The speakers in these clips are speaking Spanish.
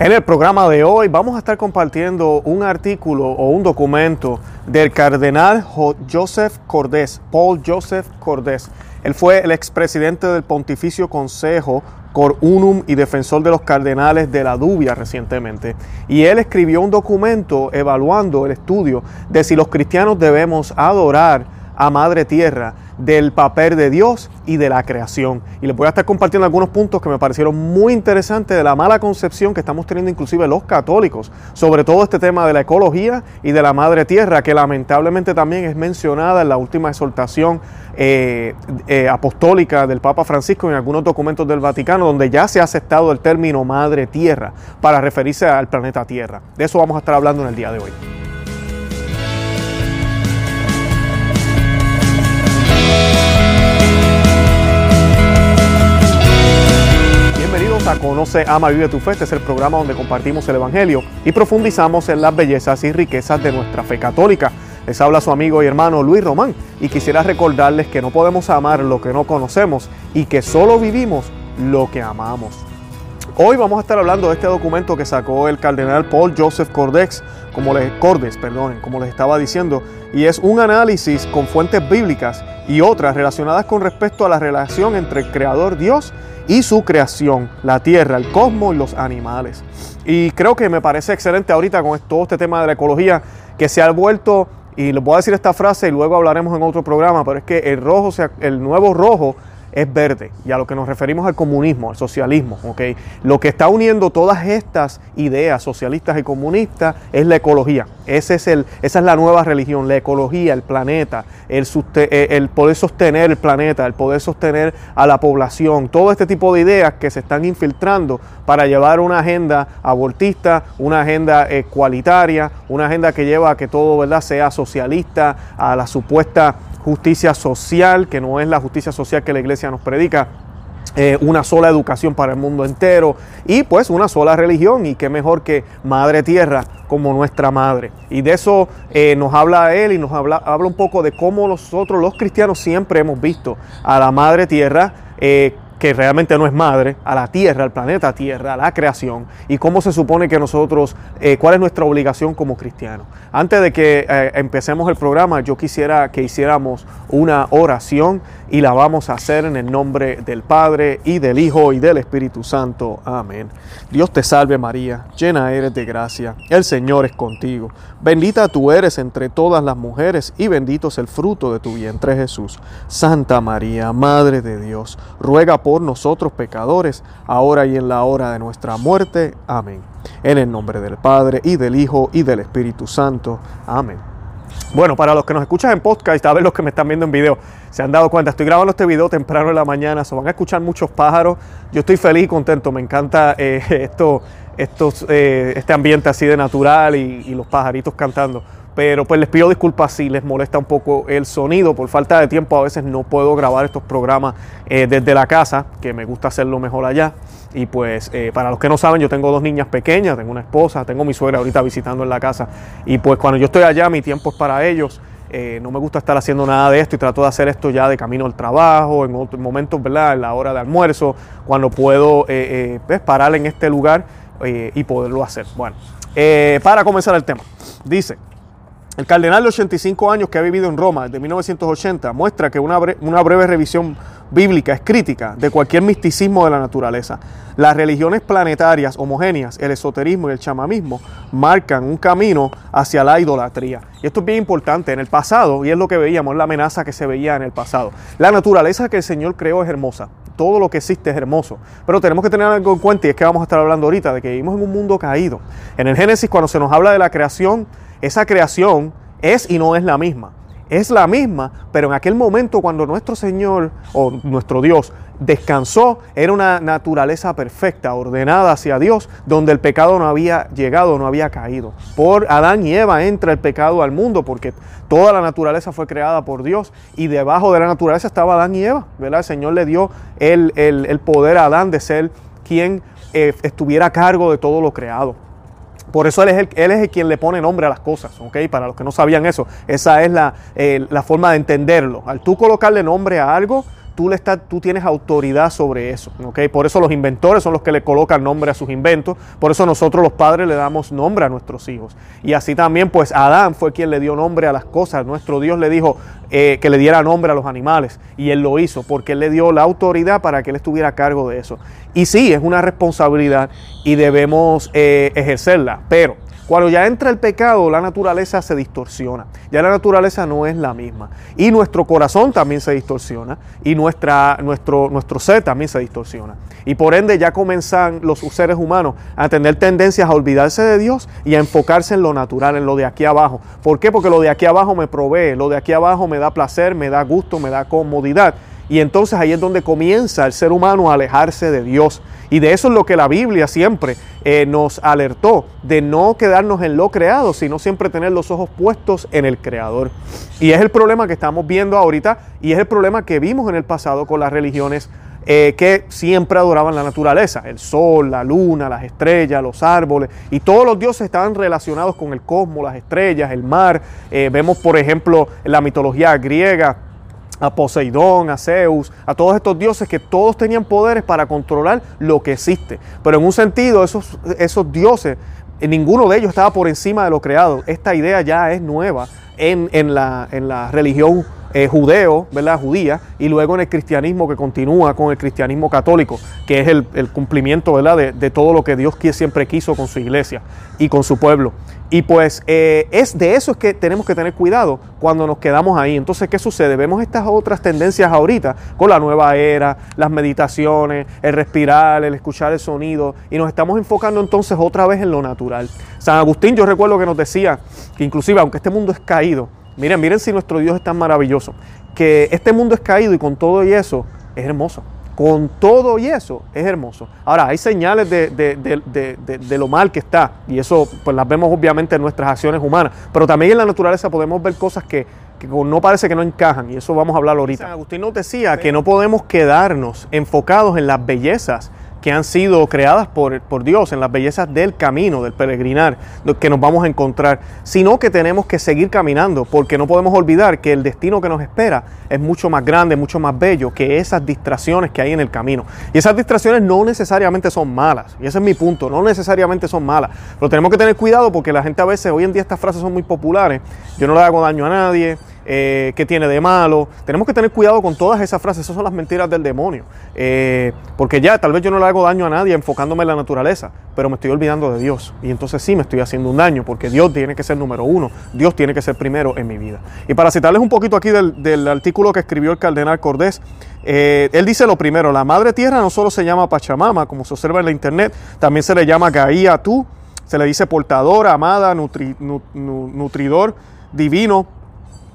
En el programa de hoy vamos a estar compartiendo un artículo o un documento del cardenal Joseph Cordés, Paul Joseph Cordés. Él fue el expresidente del Pontificio Consejo Cor Unum y defensor de los cardenales de la Dubia recientemente. Y él escribió un documento evaluando el estudio de si los cristianos debemos adorar a Madre Tierra del papel de Dios y de la creación. Y les voy a estar compartiendo algunos puntos que me parecieron muy interesantes de la mala concepción que estamos teniendo inclusive los católicos sobre todo este tema de la ecología y de la Madre Tierra, que lamentablemente también es mencionada en la última exhortación eh, eh, apostólica del Papa Francisco en algunos documentos del Vaticano, donde ya se ha aceptado el término Madre Tierra para referirse al planeta Tierra. De eso vamos a estar hablando en el día de hoy. Conoce, Ama, Vive tu Fe. Este es el programa donde compartimos el Evangelio y profundizamos en las bellezas y riquezas de nuestra fe católica. Les habla su amigo y hermano Luis Román y quisiera recordarles que no podemos amar lo que no conocemos y que solo vivimos lo que amamos. Hoy vamos a estar hablando de este documento que sacó el cardenal Paul Joseph Cordex, como les, Cordes, perdonen, como les estaba diciendo, y es un análisis con fuentes bíblicas y otras relacionadas con respecto a la relación entre el creador Dios y su creación, la tierra, el cosmos y los animales. Y creo que me parece excelente ahorita con todo este tema de la ecología que se ha vuelto, y les voy a decir esta frase y luego hablaremos en otro programa, pero es que el rojo, el nuevo rojo es verde y a lo que nos referimos al comunismo, al socialismo. ¿okay? Lo que está uniendo todas estas ideas socialistas y comunistas es la ecología. Ese es el, esa es la nueva religión, la ecología, el planeta, el, eh, poder sostener el planeta, el poder sostener a la población, todo este tipo de ideas que se están infiltrando para llevar una agenda abortista, una agenda ecualitaria, una agenda que lleva a que todo ¿verdad? sea socialista, a la supuesta justicia social, que no es la justicia social que la iglesia nos predica, eh, una sola educación para el mundo entero y pues una sola religión y qué mejor que Madre Tierra como nuestra madre. Y de eso eh, nos habla él y nos habla, habla un poco de cómo nosotros los cristianos siempre hemos visto a la Madre Tierra. Eh, que realmente no es madre, a la Tierra, al planeta Tierra, a la creación, y cómo se supone que nosotros, eh, cuál es nuestra obligación como cristianos. Antes de que eh, empecemos el programa, yo quisiera que hiciéramos una oración y la vamos a hacer en el nombre del Padre y del Hijo y del Espíritu Santo. Amén. Dios te salve María, llena eres de gracia, el Señor es contigo. Bendita tú eres entre todas las mujeres y bendito es el fruto de tu vientre Jesús. Santa María, Madre de Dios, ruega por nosotros pecadores, ahora y en la hora de nuestra muerte. Amén. En el nombre del Padre y del Hijo y del Espíritu Santo. Amén. Bueno, para los que nos escuchan en podcast, a ver los que me están viendo en video, se han dado cuenta, estoy grabando este video temprano en la mañana, se van a escuchar muchos pájaros. Yo estoy feliz y contento, me encanta eh, esto, estos, eh, este ambiente así de natural y, los pajaritos cantando. Pero pues les pido disculpas si les molesta un poco el sonido. Por falta de tiempo a veces no puedo grabar estos programas eh, desde la casa, que me gusta hacerlo mejor allá. Y pues eh, para los que no saben, yo tengo dos niñas pequeñas, tengo una esposa, tengo mi suegra ahorita visitando en la casa. Y pues cuando yo estoy allá, mi tiempo es para ellos. Eh, no me gusta estar haciendo nada de esto y trato de hacer esto ya de camino al trabajo, en otros momentos, ¿verdad? En la hora de almuerzo, cuando puedo pues, parar en este lugar y poderlo hacer. Bueno, para comenzar el tema, dice, el cardenal de 85 años que ha vivido en Roma desde 1980 muestra que una, una breve revisión bíblica es crítica de cualquier misticismo de la naturaleza. Las religiones planetarias homogéneas, el esoterismo y el chamamismo marcan un camino hacia la idolatría. Y esto es bien importante. En el pasado, y es lo que veíamos, la amenaza que se veía en el pasado. La naturaleza que el Señor creó es hermosa. Todo lo que existe es hermoso. Pero tenemos que tener algo en cuenta y es que vamos a estar hablando ahorita de que vivimos en un mundo caído. En el Génesis, cuando se nos habla de la creación, esa creación es y no es la misma es la misma, pero en aquel momento cuando nuestro Señor o nuestro Dios descansó, era una naturaleza perfecta, ordenada hacia Dios, donde el pecado no había llegado, no había caído. Por Adán y Eva entra el pecado al mundo, porque toda la naturaleza fue creada por Dios y debajo de la naturaleza estaba Adán y Eva, ¿verdad? El Señor le dio el, poder a Adán de ser quien eh, estuviera a cargo de todo lo creado. Por eso él es, el, él es el quien le pone nombre a las cosas, ¿ok? Para los que no sabían eso, esa es la, la forma de entenderlo. Al tú colocarle nombre a algo, tú, le estás, tú tienes autoridad sobre eso. ¿okay? Por eso los inventores son los que le colocan nombre a sus inventos. Por eso nosotros los padres le damos nombre a nuestros hijos. Y así también pues Adán fue quien le dio nombre a las cosas. Nuestro Dios le dijo eh, que le diera nombre a los animales. Y él lo hizo porque él le dio la autoridad para que él estuviera a cargo de eso. Y sí, es una responsabilidad y debemos eh, ejercerla. Pero cuando ya entra el pecado, la naturaleza se distorsiona. Ya la naturaleza no es la misma. Y nuestro corazón también se distorsiona. Y nuestra, nuestro, nuestro ser también se distorsiona. Y por ende ya comienzan los seres humanos a tener tendencias a olvidarse de Dios y a enfocarse en lo natural, en lo de aquí abajo. ¿Por qué? Porque lo de aquí abajo me provee, lo de aquí abajo me da placer, me da gusto, me da comodidad. Y entonces ahí es donde comienza el ser humano a alejarse de Dios. Y de eso es lo que la Biblia siempre eh, nos alertó, de no quedarnos en lo creado, sino siempre tener los ojos puestos en el Creador. Y es el problema que estamos viendo ahorita y es el problema que vimos en el pasado con las religiones eh, que siempre adoraban la naturaleza, el sol, la luna, las estrellas, los árboles, y todos los dioses estaban relacionados con el cosmos, las estrellas, el mar. Eh, vemos, por ejemplo, en la mitología griega, a Poseidón, a Zeus, a todos estos dioses que todos tenían poderes para controlar lo que existe. Pero en un sentido, esos, esos dioses, ninguno de ellos estaba por encima de lo creado. Esta idea ya es nueva en, en, la, en la religión eh, judeo, ¿verdad? Judía, y luego en el cristianismo que continúa con el cristianismo católico, que es el, cumplimiento, ¿verdad? De, todo lo que Dios siempre quiso con su iglesia y con su pueblo. Y pues eh, es de eso es que tenemos que tener cuidado cuando nos quedamos ahí. Entonces, ¿qué sucede? Vemos estas otras tendencias ahorita con la nueva era, las meditaciones, el respirar, el escuchar el sonido, y nos estamos enfocando entonces otra vez en lo natural. San Agustín, yo recuerdo que nos decía que inclusive, aunque este mundo es caído, miren, miren si nuestro Dios es tan maravilloso, que este mundo es caído y con todo y eso es hermoso con todo y eso es hermoso. Ahora, hay señales de, lo mal que está, y eso pues las vemos obviamente en nuestras acciones humanas, pero también en la naturaleza podemos ver cosas que, que no parece que no encajan, y eso vamos a hablar ahorita. San Agustín nos decía que no podemos quedarnos enfocados en las bellezas que han sido creadas por, por, Dios, en las bellezas del camino, del peregrinar que nos vamos a encontrar, sino que tenemos que seguir caminando, porque no podemos olvidar que el destino que nos espera es mucho más grande, mucho más bello que esas distracciones que hay en el camino. Y esas distracciones no necesariamente son malas, y ese es mi punto, no necesariamente son malas, pero tenemos que tener cuidado porque la gente a veces, hoy en día estas frases son muy populares, yo no le hago daño a nadie, eh, qué tiene de malo. Tenemos que tener cuidado con todas esas frases, esas son las mentiras del demonio. Eh, porque ya, tal vez yo no le hago daño a nadie enfocándome en la naturaleza, pero me estoy olvidando de Dios. Y entonces sí me estoy haciendo un daño, porque Dios tiene que ser número uno, Dios tiene que ser primero en mi vida. Y para citarles un poquito aquí del, artículo que escribió el cardenal Cordés, eh, él dice lo primero, la madre tierra no solo se llama Pachamama, como se observa en la internet, también se le llama Gaia tú, se le dice portadora, amada, nutridor, divino,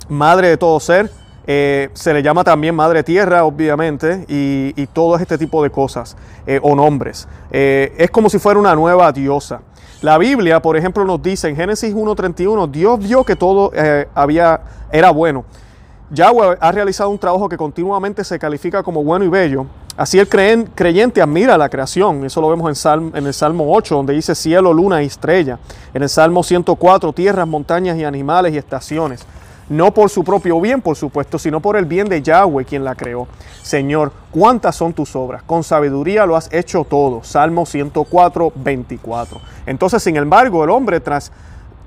madre de todo ser. Eh, se le llama también madre tierra, obviamente, y, todo este tipo de cosas eh, o nombres. Eh, es como si fuera una nueva diosa. La Biblia, por ejemplo, nos dice en Génesis 1.31, Dios vio que todo había, era bueno. Yahweh ha realizado un trabajo que continuamente se califica como bueno y bello. Así el creyente admira la creación. Eso lo vemos en, en el Salmo 8, donde dice cielo, luna y estrella. En el Salmo 104, tierras, montañas y animales y estaciones no por su propio bien, por supuesto, sino por el bien de Yahweh, quien la creó. Señor, ¿cuántas son tus obras? Con sabiduría lo has hecho todo. Salmo 104, 24. Entonces, sin embargo, el hombre tras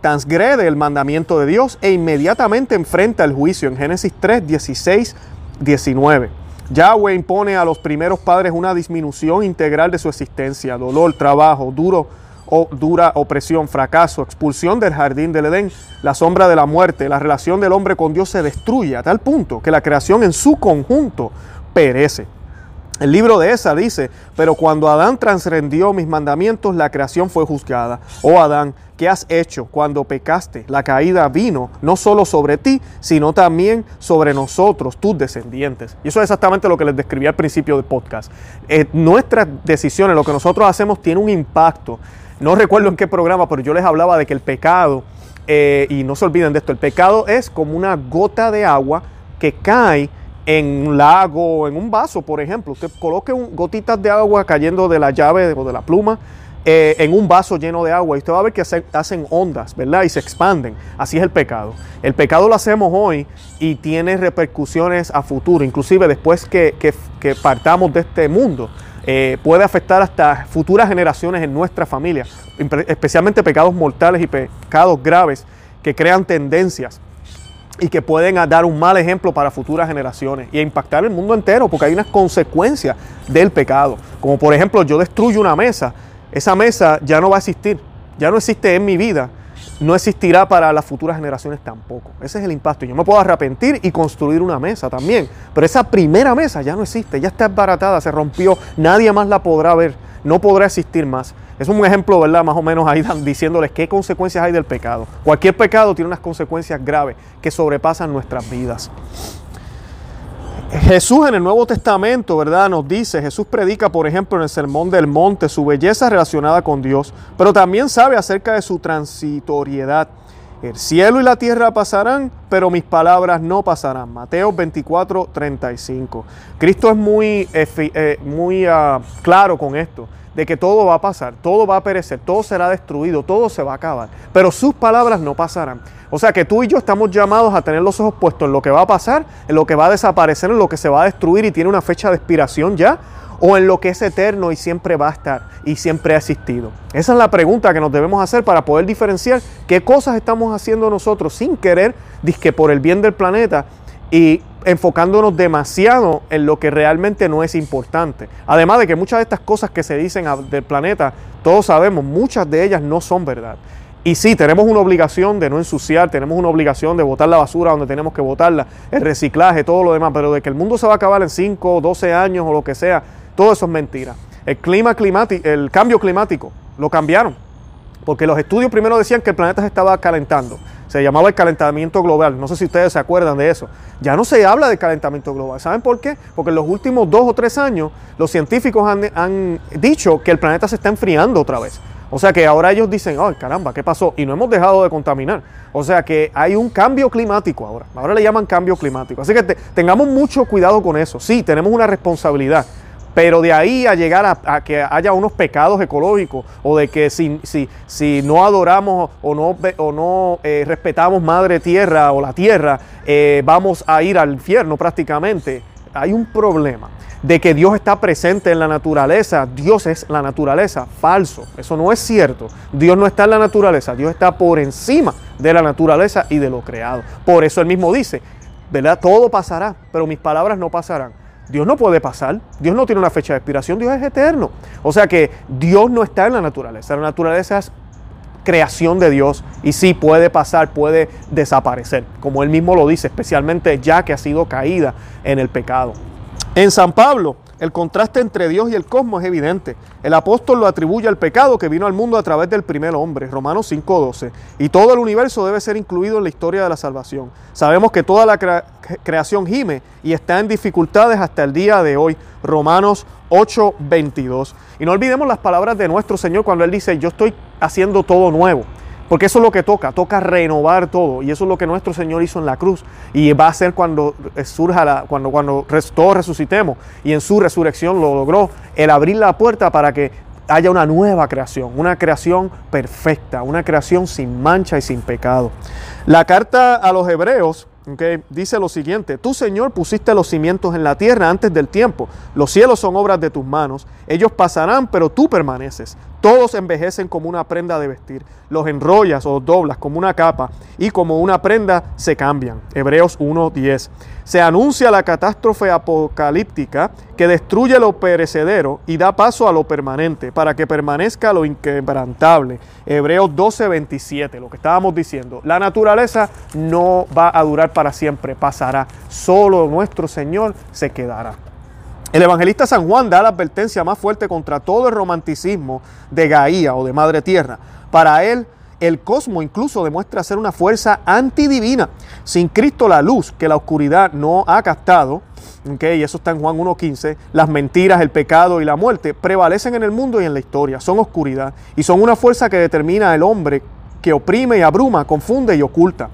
transgrede el mandamiento de Dios e inmediatamente enfrenta el juicio en Génesis 3, 16, 19. Yahweh impone a los primeros padres una disminución integral de su existencia, dolor, trabajo, duro o dura opresión, fracaso, expulsión del jardín del Edén, la sombra de la muerte, la relación del hombre con Dios se destruye a tal punto que la creación en su conjunto perece. El libro de esa dice, pero cuando Adán transgrendió mis mandamientos, la creación fue juzgada. Oh Adán, ¿qué has hecho cuando pecaste? La caída vino no solo sobre ti, sino también sobre nosotros, tus descendientes. Y eso es exactamente lo que les describí al principio del podcast. Eh, nuestras decisiones, lo que nosotros hacemos, tiene un impacto no recuerdo en qué programa, pero yo les hablaba de que el pecado, eh, y no se olviden de esto, el pecado es como una gota de agua que cae en un lago, en un vaso, por ejemplo. Usted coloque un, gotitas de agua cayendo de la llave o de la pluma eh, en un vaso lleno de agua y usted va a ver que hacen ondas, ¿verdad? Y se expanden. Así es el pecado. El pecado lo hacemos hoy y tiene repercusiones a futuro, inclusive después que, partamos de este mundo. Eh, puede afectar hasta futuras generaciones en nuestra familia, especialmente pecados mortales y pecados graves que crean tendencias y que pueden dar un mal ejemplo para futuras generaciones y impactar el mundo entero, porque hay unas consecuencias del pecado. Como por ejemplo, yo destruyo una mesa, esa mesa ya no va a existir, ya no existe en mi vida, no existirá para las futuras generaciones tampoco. Ese es el impacto. Yo me puedo arrepentir y construir una mesa también, pero esa primera mesa ya no existe, ya está desbaratada, se rompió, nadie más la podrá ver, no podrá existir más. Es un ejemplo, ¿verdad? Más o menos ahí diciéndoles qué consecuencias hay del pecado. Cualquier pecado tiene unas consecuencias graves que sobrepasan nuestras vidas. Jesús en el Nuevo Testamento, ¿verdad? Nos dice, Jesús predica, por ejemplo, en el Sermón del Monte, su belleza relacionada con Dios, pero también sabe acerca de su transitoriedad. El cielo y la tierra pasarán, pero mis palabras no pasarán. Mateo 24, 35. Cristo es muy, eh, muy uh, claro con esto de que todo va a pasar, todo va a perecer, todo será destruido, todo se va a acabar. Pero sus palabras no pasarán. O sea que tú y yo estamos llamados a tener los ojos puestos en lo que va a pasar, en lo que va a desaparecer, en lo que se va a destruir y tiene una fecha de expiración ya, o en lo que es eterno y siempre va a estar y siempre ha existido. Esa es la pregunta que nos debemos hacer para poder diferenciar qué cosas estamos haciendo nosotros sin querer, que por el bien del planeta y enfocándonos demasiado en lo que realmente no es importante. Además de que muchas de estas cosas que se dicen del planeta, todos sabemos, muchas de ellas no son verdad. Y sí, tenemos una obligación de no ensuciar, tenemos una obligación de botar la basura donde tenemos que botarla, el reciclaje, todo lo demás, pero de que el mundo se va a acabar en 5, 12 años o lo que sea, todo eso es mentira. El clima climático, el cambio climático, lo cambiaron. Porque los estudios primero decían que el planeta se estaba calentando se llamaba el calentamiento global. No sé si ustedes se acuerdan de eso. Ya no se habla de calentamiento global. ¿Saben por qué? Porque en los últimos dos o tres años los científicos han, dicho que el planeta se está enfriando otra vez. O sea que ahora ellos dicen, ay caramba, ¿qué pasó? Y no hemos dejado de contaminar. O sea que hay un cambio climático ahora. Ahora le llaman cambio climático. Así que tengamos mucho cuidado con eso. Sí, tenemos una responsabilidad. Pero de ahí a llegar a, que haya unos pecados ecológicos o de que si, si, si no adoramos o no, o no eh, respetamos Madre Tierra o la Tierra, eh, vamos a ir al infierno prácticamente. Hay un problema de que Dios está presente en la naturaleza. Dios es la naturaleza. Falso. Eso no es cierto. Dios no está en la naturaleza. Dios está por encima de la naturaleza y de lo creado. Por eso él mismo dice, ¿verdad? Todo pasará, pero mis palabras no pasarán. Dios no puede pasar, Dios no tiene una fecha de expiración, Dios es eterno. O sea que Dios no está en la naturaleza, la naturaleza es creación de Dios y sí puede pasar, puede desaparecer, como él mismo lo dice, especialmente ya que ha sido caída en el pecado. En San Pablo, el contraste entre Dios y el cosmos es evidente. El apóstol lo atribuye al pecado que vino al mundo a través del primer hombre, Romanos 5.12. Y todo el universo debe ser incluido en la historia de la salvación. Sabemos que toda la creación gime y está en dificultades hasta el día de hoy, Romanos 8.22. Y no olvidemos las palabras de nuestro Señor cuando Él dice, yo estoy haciendo todo nuevo. Porque eso es lo que toca, toca renovar todo. Y eso es lo que nuestro Señor hizo en la cruz. Y va a ser cuando surja la, cuando, cuando todos resucitemos. Y en su resurrección lo logró el abrir la puerta para que haya una nueva creación, una creación perfecta, una creación sin mancha y sin pecado. La carta a los hebreos dice lo siguiente, tú Señor pusiste los cimientos en la tierra antes del tiempo, los cielos son obras de tus manos, ellos pasarán, pero tú permaneces, todos envejecen como una prenda de vestir, los enrollas o doblas como una capa y como una prenda se cambian. Hebreos 1.10 se anuncia la catástrofe apocalíptica que destruye lo perecedero y da paso a lo permanente, para que permanezca lo inquebrantable. Hebreos 12:27, lo que estábamos diciendo. La naturaleza no va a durar para siempre, pasará. Solo nuestro Señor se quedará. El evangelista San Juan da la advertencia más fuerte contra todo el romanticismo de Gaía o de Madre Tierra. Para él, el cosmos incluso demuestra ser una fuerza antidivina. Sin Cristo la luz que la oscuridad no ha captado, y eso está en Juan 1.15, las mentiras, el pecado y la muerte prevalecen en el mundo y en la historia, son oscuridad y son una fuerza que determina al hombre que oprime y abruma, confunde y oculta.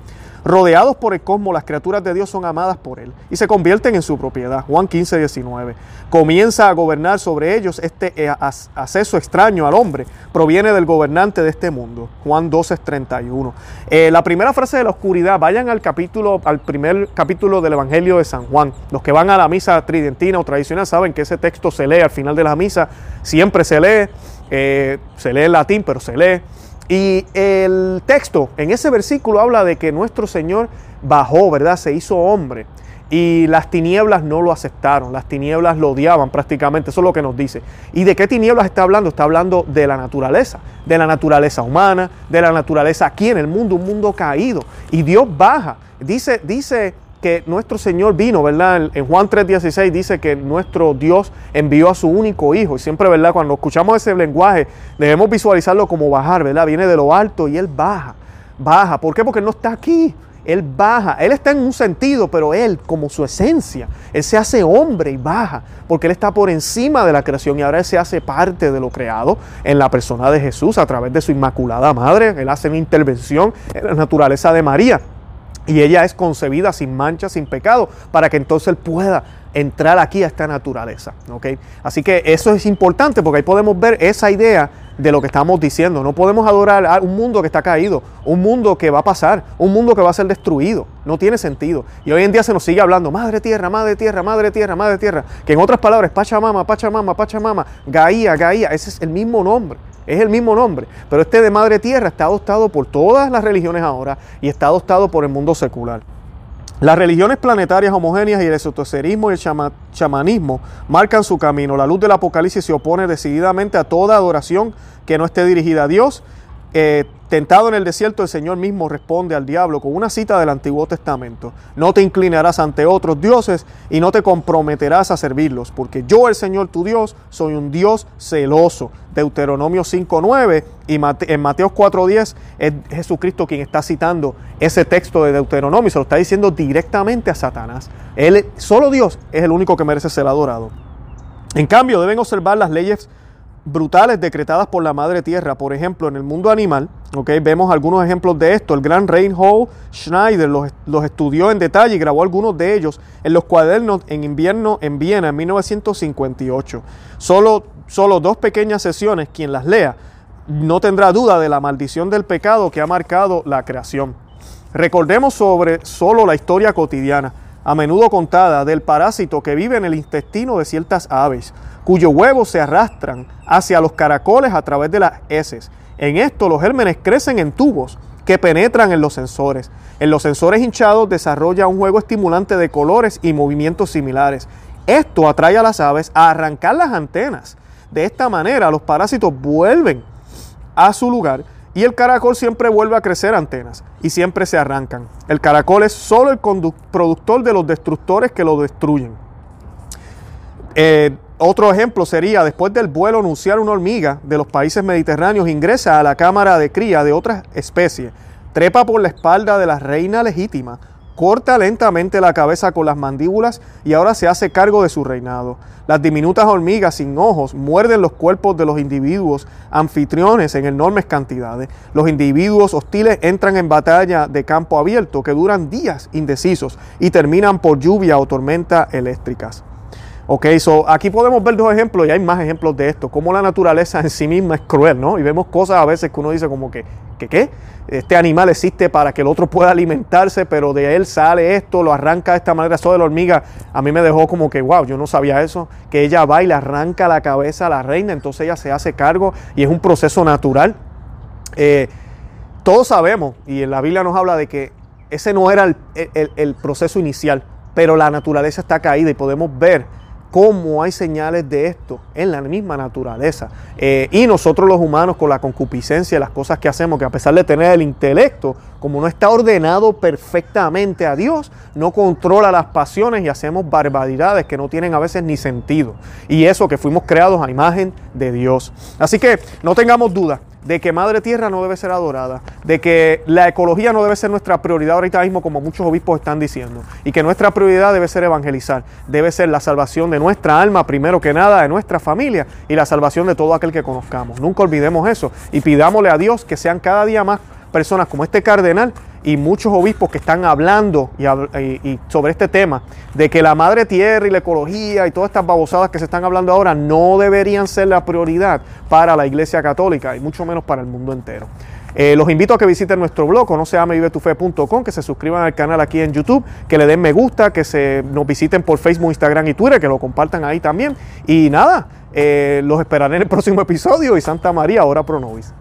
Rodeados por el cosmos, las criaturas de Dios son amadas por Él y se convierten en su propiedad. Juan 15, 19. Comienza a gobernar sobre ellos este eh, acceso extraño al hombre. Proviene del gobernante de este mundo. Juan 12, 31. Eh, la primera frase de la oscuridad, vayan al capítulo, al primer capítulo del Evangelio de San Juan. Los que van a la misa tridentina o tradicional saben que ese texto se lee al final de la misa, siempre se lee, eh, se lee en latín, pero se lee. Y el texto en ese versículo habla de que nuestro Señor bajó, ¿verdad? Se hizo hombre. Y las tinieblas no lo aceptaron, las tinieblas lo odiaban prácticamente, eso es lo que nos dice. ¿Y de qué tinieblas está hablando? Está hablando de la naturaleza, de la naturaleza humana, de la naturaleza aquí en el mundo, un mundo caído. Y Dios baja. Dice, dice que nuestro Señor vino, ¿verdad? En Juan 3:16 dice que nuestro Dios envió a su único Hijo. Y siempre, ¿verdad? Cuando escuchamos ese lenguaje, debemos visualizarlo como bajar, ¿verdad? Viene de lo alto y Él baja. Baja. ¿Por qué? Porque Él no está aquí. Él baja. Él está en un sentido, pero Él, como su esencia, Él se hace hombre y baja, porque Él está por encima de la creación y ahora Él se hace parte de lo creado en la persona de Jesús a través de su inmaculada madre. Él hace una intervención en la naturaleza de María y ella es concebida sin mancha, sin pecado, para que entonces él pueda entrar aquí a esta naturaleza. ¿okay? Así que eso es importante porque ahí podemos ver esa idea de lo que estamos diciendo. No podemos adorar a un mundo que está caído, un mundo que va a pasar, un mundo que va a ser destruido. No tiene sentido. Y hoy en día se nos sigue hablando, madre tierra, madre tierra, madre tierra, madre tierra. Que en otras palabras, Pachamama, Pachamama, Pachamama, Gaía, Gaía, ese es el mismo nombre. Es el mismo nombre, pero este de Madre Tierra está adoptado por todas las religiones ahora y está adoptado por el mundo secular. Las religiones planetarias homogéneas y el esoterismo y el chamanismo marcan su camino. La luz del Apocalipsis se opone decididamente a toda adoración que no esté dirigida a Dios eh, tentado en el desierto, el Señor mismo responde al diablo con una cita del Antiguo Testamento. No te inclinarás ante otros dioses y no te comprometerás a servirlos, porque yo, el Señor tu Dios, soy un Dios celoso. Deuteronomio 5.9 y en Mateo 4.10 es Jesucristo quien está citando ese texto de Deuteronomio, se lo está diciendo directamente a Satanás. Él, solo Dios es el único que merece ser adorado. En cambio, deben observar las leyes brutales decretadas por la madre tierra. Por ejemplo, en el mundo animal, okay, vemos algunos ejemplos de esto. El gran Reinhold Schneider los, los, estudió en detalle y grabó algunos de ellos en los cuadernos en invierno en Viena en 1958. Solo, solo dos pequeñas sesiones, quien las lea, no tendrá duda de la maldición del pecado que ha marcado la creación. Recordemos sobre solo la historia cotidiana a menudo contada, del parásito que vive en el intestino de ciertas aves, cuyos huevos se arrastran hacia los caracoles a través de las heces. En esto los gérmenes crecen en tubos que penetran en los sensores. En los sensores hinchados desarrolla un juego estimulante de colores y movimientos similares. Esto atrae a las aves a arrancar las antenas. De esta manera los parásitos vuelven a su lugar y el caracol siempre vuelve a crecer antenas y siempre se arrancan. El caracol es solo el productor de los destructores que lo destruyen. Eh, otro ejemplo sería, después del vuelo anunciar una hormiga de los países mediterráneos ingresa a la cámara de cría de otras especies, trepa por la espalda de la reina legítima, corta lentamente la cabeza con las mandíbulas y ahora se hace cargo de su reinado. Las diminutas hormigas sin ojos muerden los cuerpos de los individuos anfitriones en enormes cantidades. Los individuos hostiles entran en batalla de campo abierto que duran días indecisos y terminan por lluvia o tormenta eléctricas. Ok, so aquí podemos ver dos ejemplos y hay más ejemplos de esto, cómo la naturaleza en sí misma es cruel, ¿no? Y vemos cosas a veces que uno dice como que, ¿qué qué? Este animal existe para que el otro pueda alimentarse, pero de él sale esto, lo arranca de esta manera. Eso de la hormiga a mí me dejó como que, wow, yo no sabía eso, que ella va y le arranca la cabeza a la reina, entonces ella se hace cargo y es un proceso natural. Eh, todos sabemos, y en la Biblia nos habla de que ese no era el proceso inicial, pero la naturaleza está caída y podemos ver cómo hay señales de esto en la misma naturaleza. Eh, y nosotros los humanos con la concupiscencia, las cosas que hacemos, que a pesar de tener el intelecto, como no está ordenado perfectamente a Dios, no controla las pasiones y hacemos barbaridades que no tienen a veces ni sentido. Y eso que fuimos creados a imagen de Dios. Así que no tengamos duda de que Madre Tierra no debe ser adorada, de que la ecología no debe ser nuestra prioridad ahorita mismo como muchos obispos están diciendo, y que nuestra prioridad debe ser evangelizar, debe ser la salvación de nuestra alma primero que nada, de nuestra familia y la salvación de todo aquel que conozcamos. Nunca olvidemos eso y pidámosle a Dios que sean cada día más personas como este cardenal y muchos obispos que están hablando y, sobre este tema, de que la madre tierra y la ecología y todas estas babosadas que se están hablando ahora no deberían ser la prioridad para la Iglesia Católica y mucho menos para el mundo entero. Eh, los invito a que visiten nuestro blog, no se llama vivetufe.com, que se suscriban al canal aquí en YouTube, que le den me gusta, que se nos visiten por Facebook, Instagram y Twitter, que lo compartan ahí también. Y nada, eh, los esperaré en el próximo episodio y Santa María, ahora pro nobis.